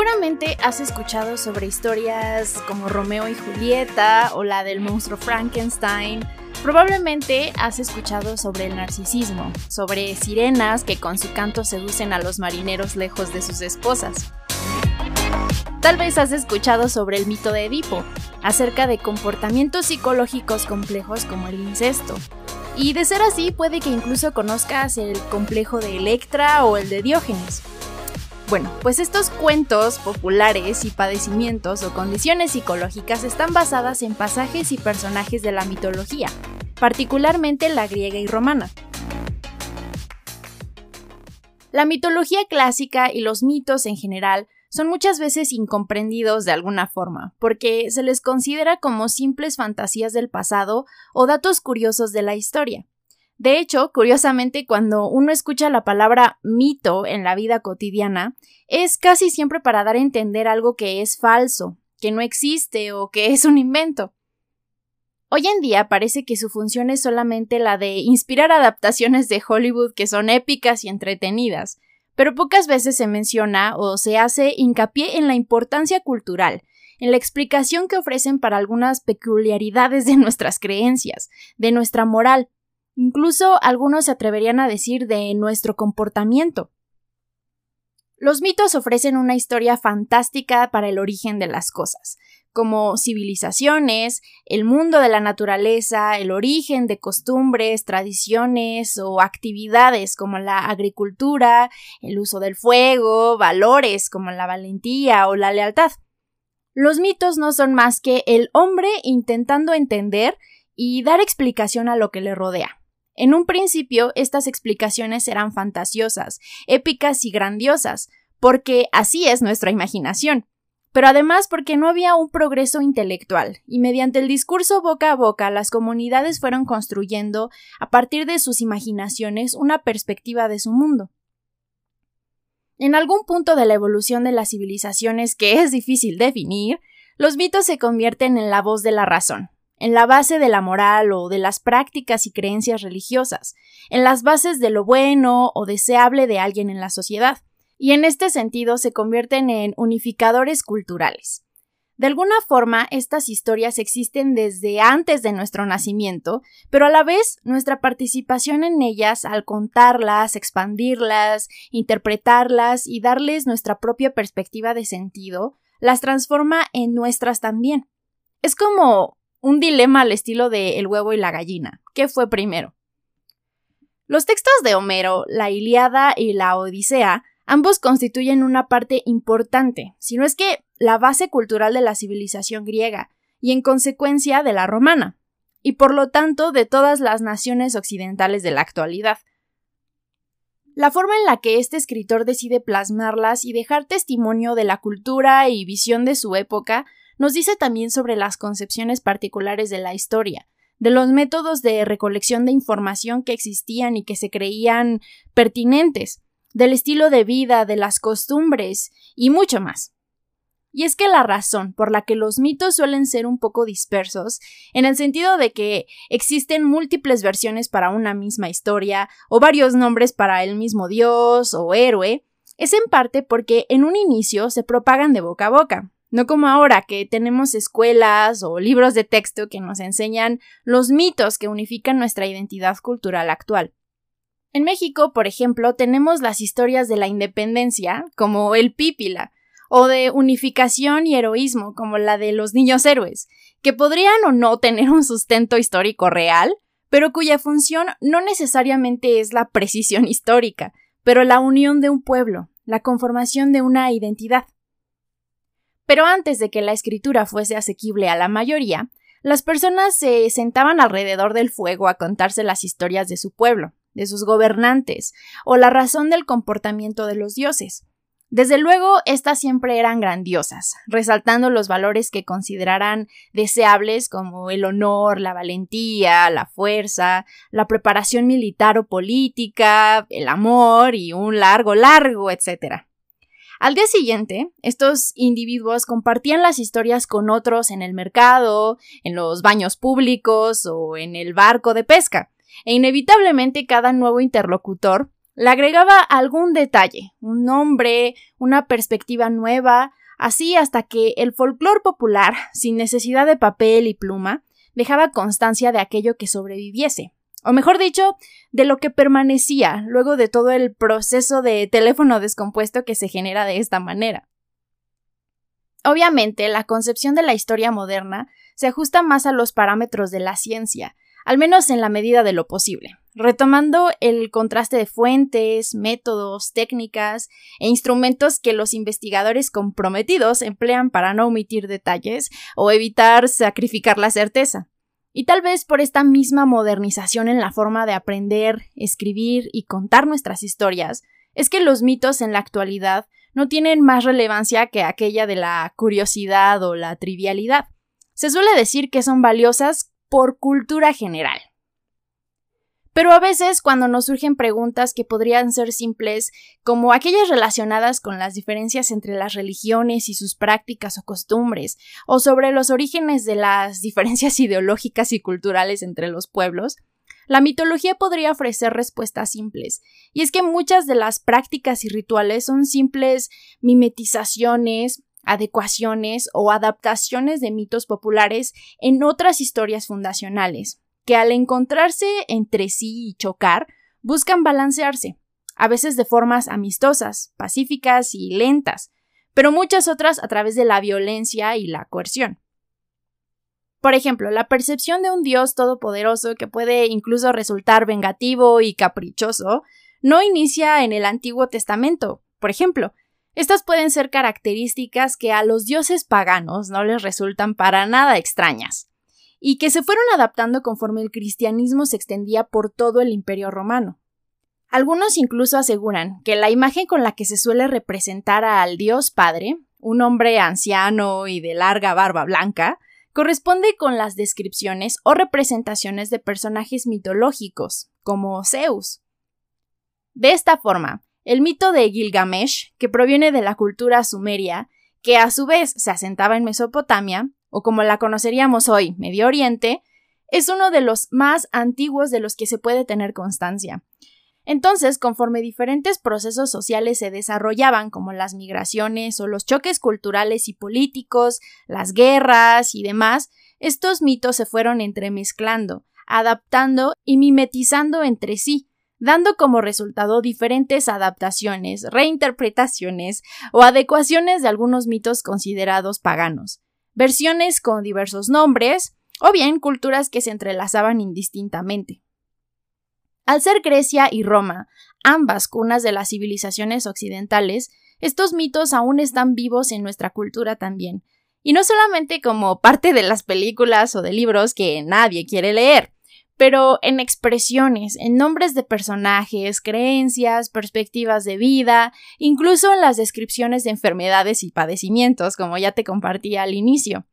Seguramente has escuchado sobre historias como Romeo y Julieta o la del monstruo Frankenstein. Probablemente has escuchado sobre el narcisismo, sobre sirenas que con su canto seducen a los marineros lejos de sus esposas. Tal vez has escuchado sobre el mito de Edipo, acerca de comportamientos psicológicos complejos como el incesto. Y de ser así, puede que incluso conozcas el complejo de Electra o el de Diógenes. Bueno, pues estos cuentos populares y padecimientos o condiciones psicológicas están basadas en pasajes y personajes de la mitología, particularmente la griega y romana. La mitología clásica y los mitos en general son muchas veces incomprendidos de alguna forma, porque se les considera como simples fantasías del pasado o datos curiosos de la historia. De hecho, curiosamente, cuando uno escucha la palabra mito en la vida cotidiana, es casi siempre para dar a entender algo que es falso, que no existe o que es un invento. Hoy en día parece que su función es solamente la de inspirar adaptaciones de Hollywood que son épicas y entretenidas, pero pocas veces se menciona o se hace hincapié en la importancia cultural, en la explicación que ofrecen para algunas peculiaridades de nuestras creencias, de nuestra moral, Incluso algunos se atreverían a decir de nuestro comportamiento. Los mitos ofrecen una historia fantástica para el origen de las cosas, como civilizaciones, el mundo de la naturaleza, el origen de costumbres, tradiciones o actividades como la agricultura, el uso del fuego, valores como la valentía o la lealtad. Los mitos no son más que el hombre intentando entender y dar explicación a lo que le rodea. En un principio, estas explicaciones eran fantasiosas, épicas y grandiosas, porque así es nuestra imaginación, pero además porque no había un progreso intelectual, y mediante el discurso boca a boca las comunidades fueron construyendo, a partir de sus imaginaciones, una perspectiva de su mundo. En algún punto de la evolución de las civilizaciones que es difícil definir, los mitos se convierten en la voz de la razón, en la base de la moral o de las prácticas y creencias religiosas, en las bases de lo bueno o deseable de alguien en la sociedad, y en este sentido se convierten en unificadores culturales. De alguna forma, estas historias existen desde antes de nuestro nacimiento, pero a la vez nuestra participación en ellas al contarlas, expandirlas, interpretarlas y darles nuestra propia perspectiva de sentido, las transforma en nuestras también. Es como un dilema al estilo de El huevo y la gallina. ¿Qué fue primero? Los textos de Homero, la Iliada y la Odisea, ambos constituyen una parte importante, si no es que la base cultural de la civilización griega, y en consecuencia de la romana, y por lo tanto de todas las naciones occidentales de la actualidad. La forma en la que este escritor decide plasmarlas y dejar testimonio de la cultura y visión de su época nos dice también sobre las concepciones particulares de la historia, de los métodos de recolección de información que existían y que se creían pertinentes, del estilo de vida, de las costumbres y mucho más. Y es que la razón por la que los mitos suelen ser un poco dispersos, en el sentido de que existen múltiples versiones para una misma historia, o varios nombres para el mismo dios o héroe, es en parte porque en un inicio se propagan de boca a boca, no como ahora que tenemos escuelas o libros de texto que nos enseñan los mitos que unifican nuestra identidad cultural actual. En México, por ejemplo, tenemos las historias de la independencia, como el Pípila, o de unificación y heroísmo, como la de los niños héroes, que podrían o no tener un sustento histórico real, pero cuya función no necesariamente es la precisión histórica, pero la unión de un pueblo, la conformación de una identidad. Pero antes de que la escritura fuese asequible a la mayoría, las personas se sentaban alrededor del fuego a contarse las historias de su pueblo, de sus gobernantes, o la razón del comportamiento de los dioses. Desde luego, estas siempre eran grandiosas, resaltando los valores que considerarán deseables como el honor, la valentía, la fuerza, la preparación militar o política, el amor y un largo, largo, etcétera. Al día siguiente, estos individuos compartían las historias con otros en el mercado, en los baños públicos o en el barco de pesca, e inevitablemente cada nuevo interlocutor Le agregaba algún detalle, un nombre, una perspectiva nueva, así hasta que el folclore popular, sin necesidad de papel y pluma, dejaba constancia de aquello que sobreviviese, o mejor dicho, de lo que permanecía luego de todo el proceso de teléfono descompuesto que se genera de esta manera. Obviamente, la concepción de la historia moderna se ajusta más a los parámetros de la ciencia, al menos en la medida de lo posible, retomando el contraste de fuentes, métodos, técnicas e instrumentos que los investigadores comprometidos emplean para no omitir detalles o evitar sacrificar la certeza. Y tal vez por esta misma modernización en la forma de aprender, escribir y contar nuestras historias, es que los mitos en la actualidad no tienen más relevancia que aquella de la curiosidad o la trivialidad. Se suele decir que son valiosas por cultura general. Pero a veces cuando nos surgen preguntas que podrían ser simples, como aquellas relacionadas con las diferencias entre las religiones y sus prácticas o costumbres, o sobre los orígenes de las diferencias ideológicas y culturales entre los pueblos, la mitología podría ofrecer respuestas simples, y es que muchas de las prácticas y rituales son simples mimetizaciones, adecuaciones o adaptaciones de mitos populares en otras historias fundacionales que al encontrarse entre sí y chocar, buscan balancearse, a veces de formas amistosas, pacíficas y lentas, pero muchas otras a través de la violencia y la coerción. Por ejemplo, la percepción de un Dios todopoderoso que puede incluso resultar vengativo y caprichoso no inicia en el Antiguo Testamento. Por ejemplo, estas pueden ser características que a los dioses paganos no les resultan para nada extrañas y que se fueron adaptando conforme el cristianismo se extendía por todo el imperio romano. Algunos incluso aseguran que la imagen con la que se suele representar al Dios Padre, un hombre anciano y de larga barba blanca, corresponde con las descripciones o representaciones de personajes mitológicos, como Zeus. De esta forma, el mito de Gilgamesh, que proviene de la cultura sumeria, que a su vez se asentaba en Mesopotamia, o como la conoceríamos hoy, Medio Oriente, es uno de los más antiguos de los que se puede tener constancia. Entonces, conforme diferentes procesos sociales se desarrollaban, como las migraciones o los choques culturales y políticos, las guerras y demás, estos mitos se fueron entremezclando, adaptando y mimetizando entre sí, dando como resultado diferentes adaptaciones, reinterpretaciones o adecuaciones de algunos mitos considerados paganos versiones con diversos nombres, o bien culturas que se entrelazaban indistintamente. Al ser Grecia y Roma, ambas cunas de las civilizaciones occidentales, estos mitos aún están vivos en nuestra cultura también, y no solamente como parte de las películas o de libros que nadie quiere leer, pero en expresiones, en nombres de personajes, creencias, perspectivas de vida, incluso en las descripciones de enfermedades y padecimientos, como ya te compartí al inicio.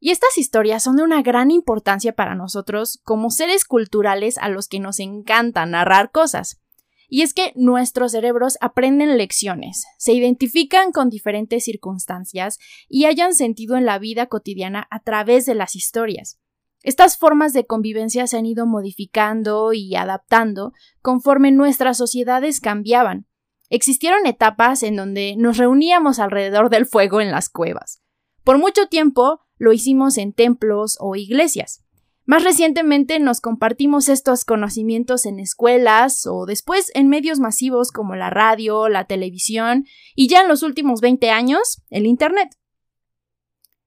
Y estas historias son de una gran importancia para nosotros como seres culturales a los que nos encanta narrar cosas. Y es que nuestros cerebros aprenden lecciones, se identifican con diferentes circunstancias y hayan sentido en la vida cotidiana a través de las historias. Estas formas de convivencia se han ido modificando y adaptando conforme nuestras sociedades cambiaban. Existieron etapas en donde nos reuníamos alrededor del fuego en las cuevas. Por mucho tiempo lo hicimos en templos o iglesias. Más recientemente nos compartimos estos conocimientos en escuelas o después en medios masivos como la radio, la televisión y ya en los últimos 20 años el Internet.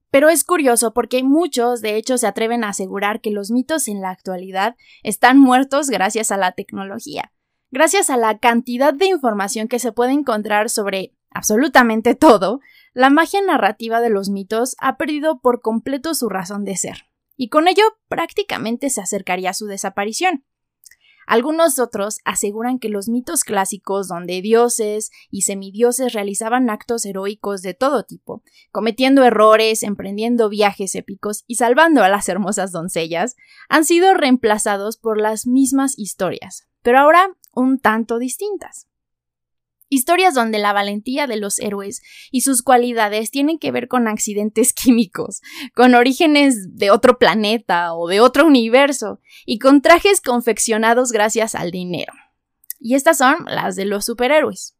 Pero es curioso porque muchos, de hecho, se atreven a asegurar que los mitos en la actualidad están muertos gracias a la tecnología, gracias a la cantidad de información que se puede encontrar sobre absolutamente todo, la magia narrativa de los mitos ha perdido por completo su razón de ser, y con ello prácticamente se acercaría a su desaparición. Algunos otros aseguran que los mitos clásicos donde dioses y semidioses realizaban actos heroicos de todo tipo, cometiendo errores, emprendiendo viajes épicos y salvando a las hermosas doncellas, han sido reemplazados por las mismas historias, pero ahora un tanto distintas. Historias donde la valentía de los héroes y sus cualidades tienen que ver con accidentes químicos, con orígenes de otro planeta o de otro universo, y con trajes confeccionados gracias al dinero. y estas son las de los superhéroes.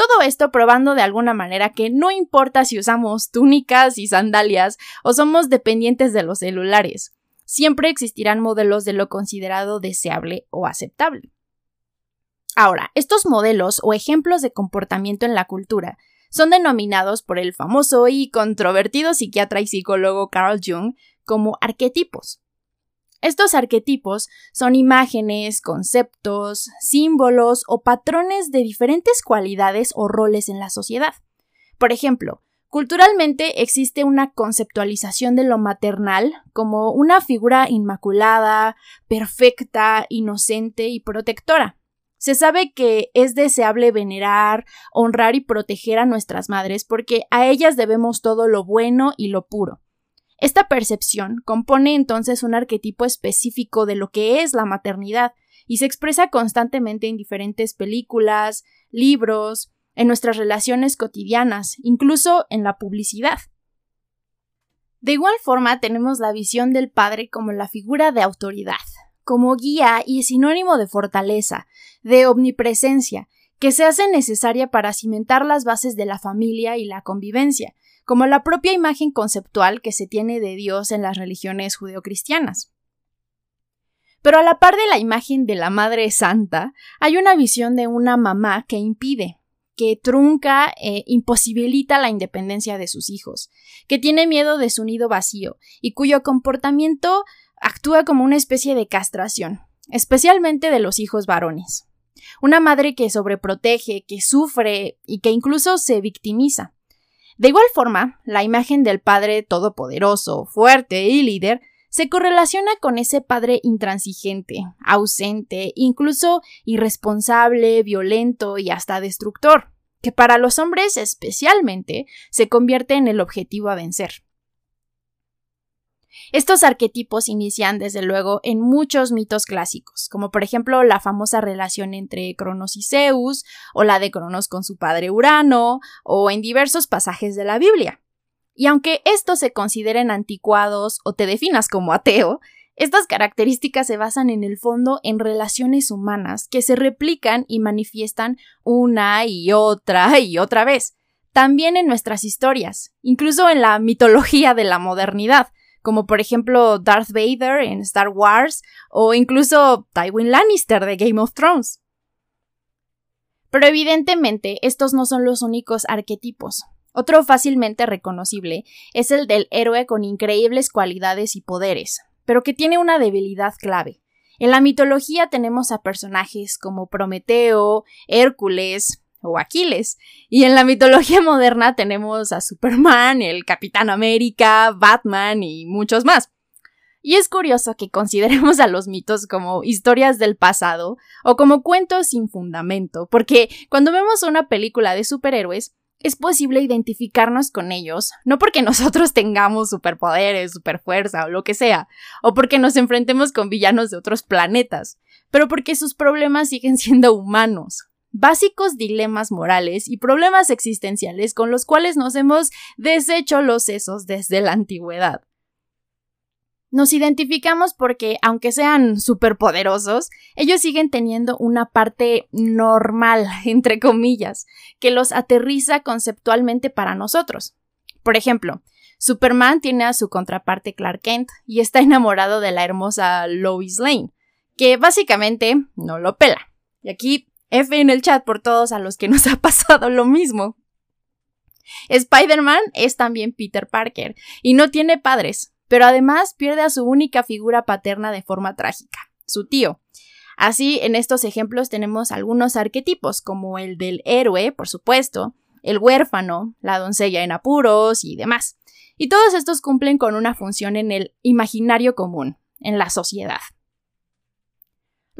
Todo esto probando de alguna manera que no importa si usamos túnicas y sandalias o somos dependientes de los celulares, siempre existirán modelos de lo considerado deseable o aceptable. Ahora, estos modelos o ejemplos de comportamiento en la cultura son denominados por el famoso y controvertido psiquiatra y psicólogo Carl Jung como arquetipos. Estos arquetipos son imágenes, conceptos, símbolos o patrones de diferentes cualidades o roles en la sociedad. Por ejemplo, culturalmente existe una conceptualización de lo maternal como una figura inmaculada, perfecta, inocente y protectora. Se sabe que es deseable venerar, honrar y proteger a nuestras madres porque a ellas debemos todo lo bueno y lo puro. Esta percepción compone entonces un arquetipo específico de lo que es la maternidad y se expresa constantemente en diferentes películas, libros, en nuestras relaciones cotidianas, incluso en la publicidad. De igual forma tenemos la visión del padre como la figura de autoridad, como guía y sinónimo de fortaleza, de omnipresencia, que se hace necesaria para cimentar las bases de la familia y la convivencia, como la propia imagen conceptual que se tiene de Dios en las religiones judeocristianas. Pero a la par de la imagen de la Madre Santa, hay una visión de una mamá que impide, que trunca e imposibilita la independencia de sus hijos, que tiene miedo de su nido vacío y cuyo comportamiento actúa como una especie de castración, especialmente de los hijos varones. Una madre que sobreprotege, que sufre y que incluso se victimiza. De igual forma, la imagen del padre todopoderoso, fuerte y líder se correlaciona con ese padre intransigente, ausente, incluso irresponsable, violento y hasta destructor, que para los hombres especialmente se convierte en el objetivo a vencer. Estos arquetipos inician desde luego en muchos mitos clásicos, como por ejemplo la famosa relación entre Cronos y Zeus, o la de Cronos con su padre Urano, o en diversos pasajes de la Biblia. Y aunque estos se consideren anticuados o te definas como ateo, estas características se basan en el fondo en relaciones humanas que se replican y manifiestan una y otra y otra vez, también en nuestras historias, incluso en la mitología de la modernidad, como por ejemplo Darth Vader en Star Wars o incluso Tywin Lannister de Game of Thrones. Pero evidentemente estos no son los únicos arquetipos. Otro fácilmente reconocible es el del héroe con increíbles cualidades y poderes, pero que tiene una debilidad clave. En la mitología tenemos a personajes como Prometeo, Hércules, o Aquiles. Y en la mitología moderna tenemos a Superman, el Capitán América, Batman y muchos más. Y es curioso que consideremos a los mitos como historias del pasado o como cuentos sin fundamento, porque cuando vemos una película de superhéroes, es posible identificarnos con ellos, no porque nosotros tengamos superpoderes, superfuerza o lo que sea, o porque nos enfrentemos con villanos de otros planetas, pero porque sus problemas siguen siendo humanos, básicos dilemas morales y problemas existenciales con los cuales nos hemos deshecho los sesos desde la antigüedad. Nos identificamos porque, aunque sean superpoderosos, ellos siguen teniendo una parte normal, entre comillas, que los aterriza conceptualmente para nosotros. Por ejemplo, Superman tiene a su contraparte Clark Kent y está enamorado de la hermosa Lois Lane, que básicamente no lo pela. Y aquí F en el chat por todos a los que nos ha pasado lo mismo. Spider-Man es también Peter Parker y no tiene padres, pero además pierde a su única figura paterna de forma trágica, su tío. Así, en estos ejemplos tenemos algunos arquetipos, como el del héroe, por supuesto, el huérfano, la doncella en apuros y demás. Y todos estos cumplen con una función en el imaginario común, en la sociedad.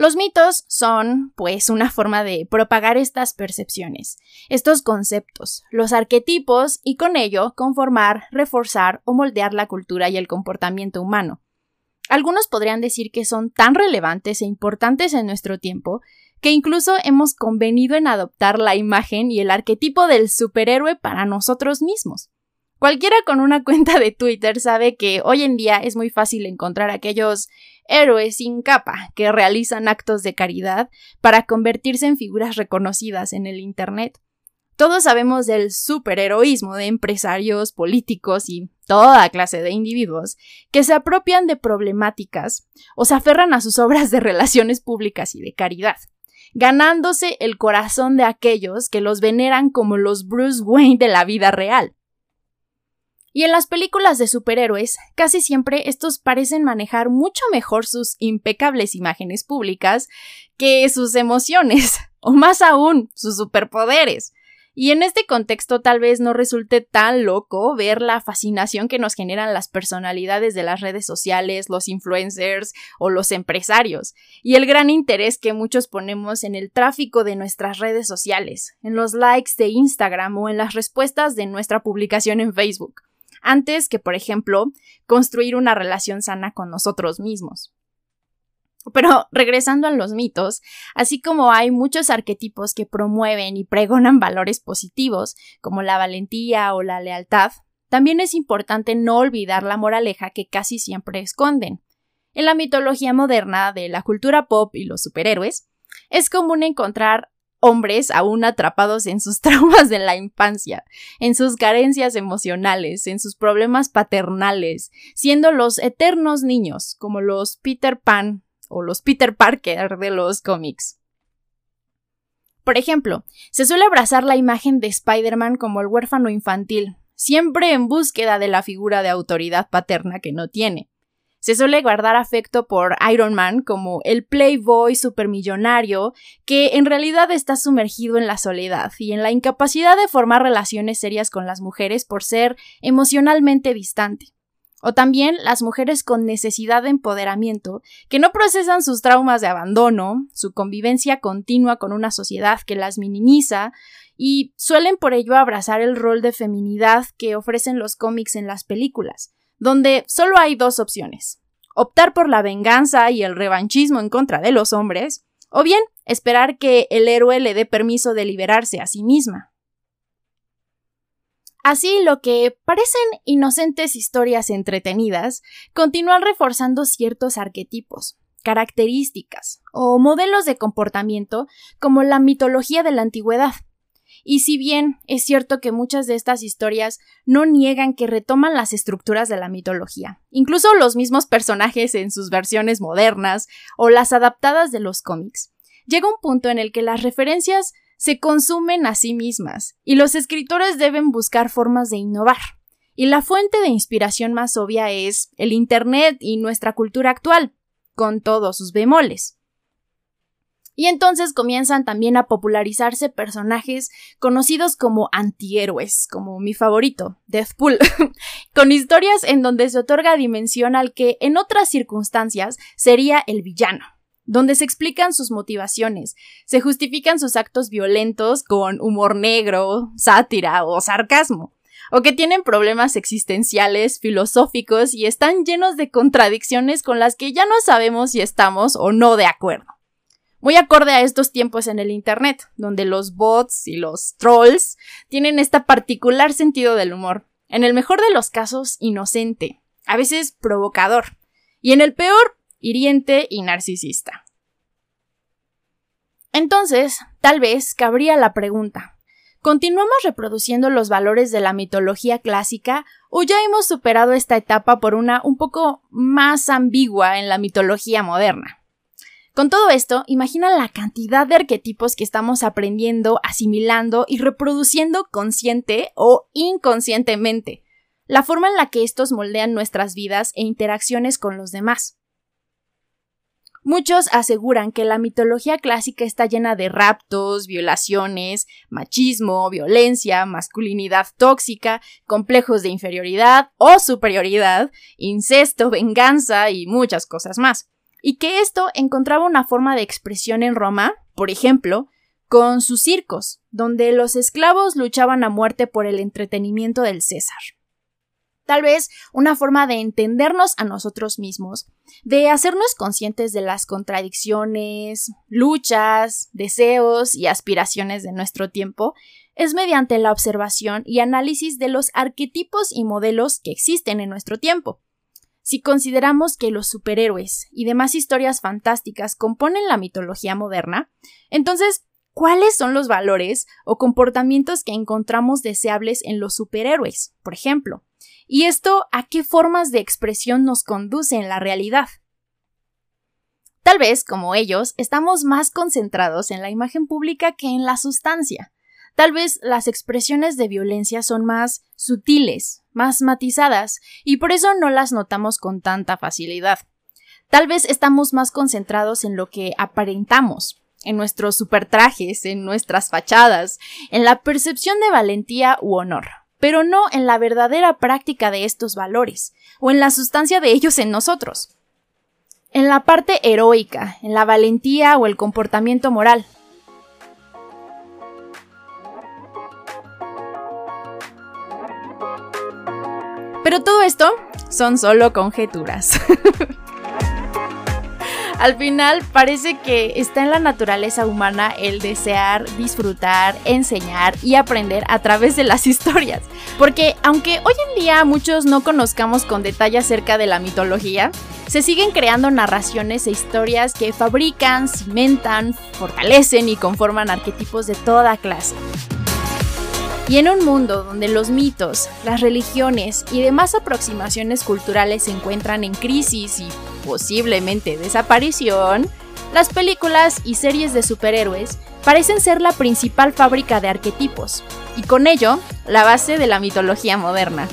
Los mitos son, pues, una forma de propagar estas percepciones, estos conceptos, los arquetipos y con ello conformar, reforzar o moldear la cultura y el comportamiento humano. Algunos podrían decir que son tan relevantes e importantes en nuestro tiempo que incluso hemos convenido en adoptar la imagen y el arquetipo del superhéroe para nosotros mismos. Cualquiera con una cuenta de Twitter sabe que hoy en día es muy fácil encontrar aquellos héroes sin capa que realizan actos de caridad para convertirse en figuras reconocidas en el Internet. Todos sabemos del superheroísmo de empresarios, políticos y toda clase de individuos que se apropian de problemáticas o se aferran a sus obras de relaciones públicas y de caridad, ganándose el corazón de aquellos que los veneran como los Bruce Wayne de la vida real. Y en las películas de superhéroes, casi siempre estos parecen manejar mucho mejor sus impecables imágenes públicas que sus emociones, o más aún, sus superpoderes. Y en este contexto tal vez no resulte tan loco ver la fascinación que nos generan las personalidades de las redes sociales, los influencers o los empresarios, y el gran interés que muchos ponemos en el tráfico de nuestras redes sociales, en los likes de Instagram o en las respuestas de nuestra publicación en Facebook, antes que, por ejemplo, construir una relación sana con nosotros mismos. Pero regresando a los mitos, así como hay muchos arquetipos que promueven y pregonan valores positivos, como la valentía o la lealtad, también es importante no olvidar la moraleja que casi siempre esconden. En la mitología moderna de la cultura pop y los superhéroes, es común encontrar hombres aún atrapados en sus traumas de la infancia, en sus carencias emocionales, en sus problemas paternales, siendo los eternos niños, como los Peter Pan o los Peter Parker de los cómics. Por ejemplo, se suele abrazar la imagen de Spider-Man como el huérfano infantil, siempre en búsqueda de la figura de autoridad paterna que no tiene. Se suele guardar afecto por Iron Man como el playboy supermillonario que en realidad está sumergido en la soledad y en la incapacidad de formar relaciones serias con las mujeres por ser emocionalmente distante. O también las mujeres con necesidad de empoderamiento, que no procesan sus traumas de abandono, su convivencia continua con una sociedad que las minimiza, y suelen por ello abrazar el rol de feminidad que ofrecen los cómics en las películas, donde solo hay dos opciones optar por la venganza y el revanchismo en contra de los hombres, o bien esperar que el héroe le dé permiso de liberarse a sí misma. Así, lo que parecen inocentes historias entretenidas continúan reforzando ciertos arquetipos, características o modelos de comportamiento como la mitología de la antigüedad. Y si bien es cierto que muchas de estas historias no niegan que retoman las estructuras de la mitología, incluso los mismos personajes en sus versiones modernas o las adaptadas de los cómics, llega un punto en el que las referencias se consumen a sí mismas, y los escritores deben buscar formas de innovar. Y la fuente de inspiración más obvia es el Internet y nuestra cultura actual, con todos sus bemoles. Y entonces comienzan también a popularizarse personajes conocidos como antihéroes, como mi favorito, Deathpool, con historias en donde se otorga dimensión al que en otras circunstancias sería el villano donde se explican sus motivaciones, se justifican sus actos violentos con humor negro, sátira o sarcasmo, o que tienen problemas existenciales, filosóficos y están llenos de contradicciones con las que ya no sabemos si estamos o no de acuerdo. Muy acorde a estos tiempos en el Internet, donde los bots y los trolls tienen este particular sentido del humor, en el mejor de los casos inocente, a veces provocador, y en el peor hiriente y narcisista. Entonces, tal vez cabría la pregunta, ¿continuamos reproduciendo los valores de la mitología clásica o ya hemos superado esta etapa por una un poco más ambigua en la mitología moderna? Con todo esto, imagina la cantidad de arquetipos que estamos aprendiendo, asimilando y reproduciendo consciente o inconscientemente, la forma en la que estos moldean nuestras vidas e interacciones con los demás. Muchos aseguran que la mitología clásica está llena de raptos, violaciones, machismo, violencia, masculinidad tóxica, complejos de inferioridad o superioridad, incesto, venganza y muchas cosas más. Y que esto encontraba una forma de expresión en Roma, por ejemplo, con sus circos, donde los esclavos luchaban a muerte por el entretenimiento del César. Tal vez una forma de entendernos a nosotros mismos, de hacernos conscientes de las contradicciones, luchas, deseos y aspiraciones de nuestro tiempo, es mediante la observación y análisis de los arquetipos y modelos que existen en nuestro tiempo. Si consideramos que los superhéroes y demás historias fantásticas componen la mitología moderna, entonces, ¿cuáles son los valores o comportamientos que encontramos deseables en los superhéroes, por ejemplo? ¿Y esto a qué formas de expresión nos conduce en la realidad? Tal vez, como ellos, estamos más concentrados en la imagen pública que en la sustancia. Tal vez las expresiones de violencia son más sutiles, más matizadas, y por eso no las notamos con tanta facilidad. Tal vez estamos más concentrados en lo que aparentamos, en nuestros supertrajes, en nuestras fachadas, en la percepción de valentía u honor, pero no en la verdadera práctica de estos valores, o en la sustancia de ellos en nosotros en la parte heroica, en la valentía o el comportamiento moral. Pero todo esto son solo conjeturas. Al final parece que está en la naturaleza humana el desear, disfrutar, enseñar y aprender a través de las historias. Porque aunque hoy en día muchos no conozcamos con detalle acerca de la mitología, se siguen creando narraciones e historias que fabrican, cimentan, fortalecen y conforman arquetipos de toda clase. Y en un mundo donde los mitos, las religiones y demás aproximaciones culturales se encuentran en crisis y posiblemente desaparición, las películas y series de superhéroes parecen ser la principal fábrica de arquetipos, y con ello la base de la mitología moderna.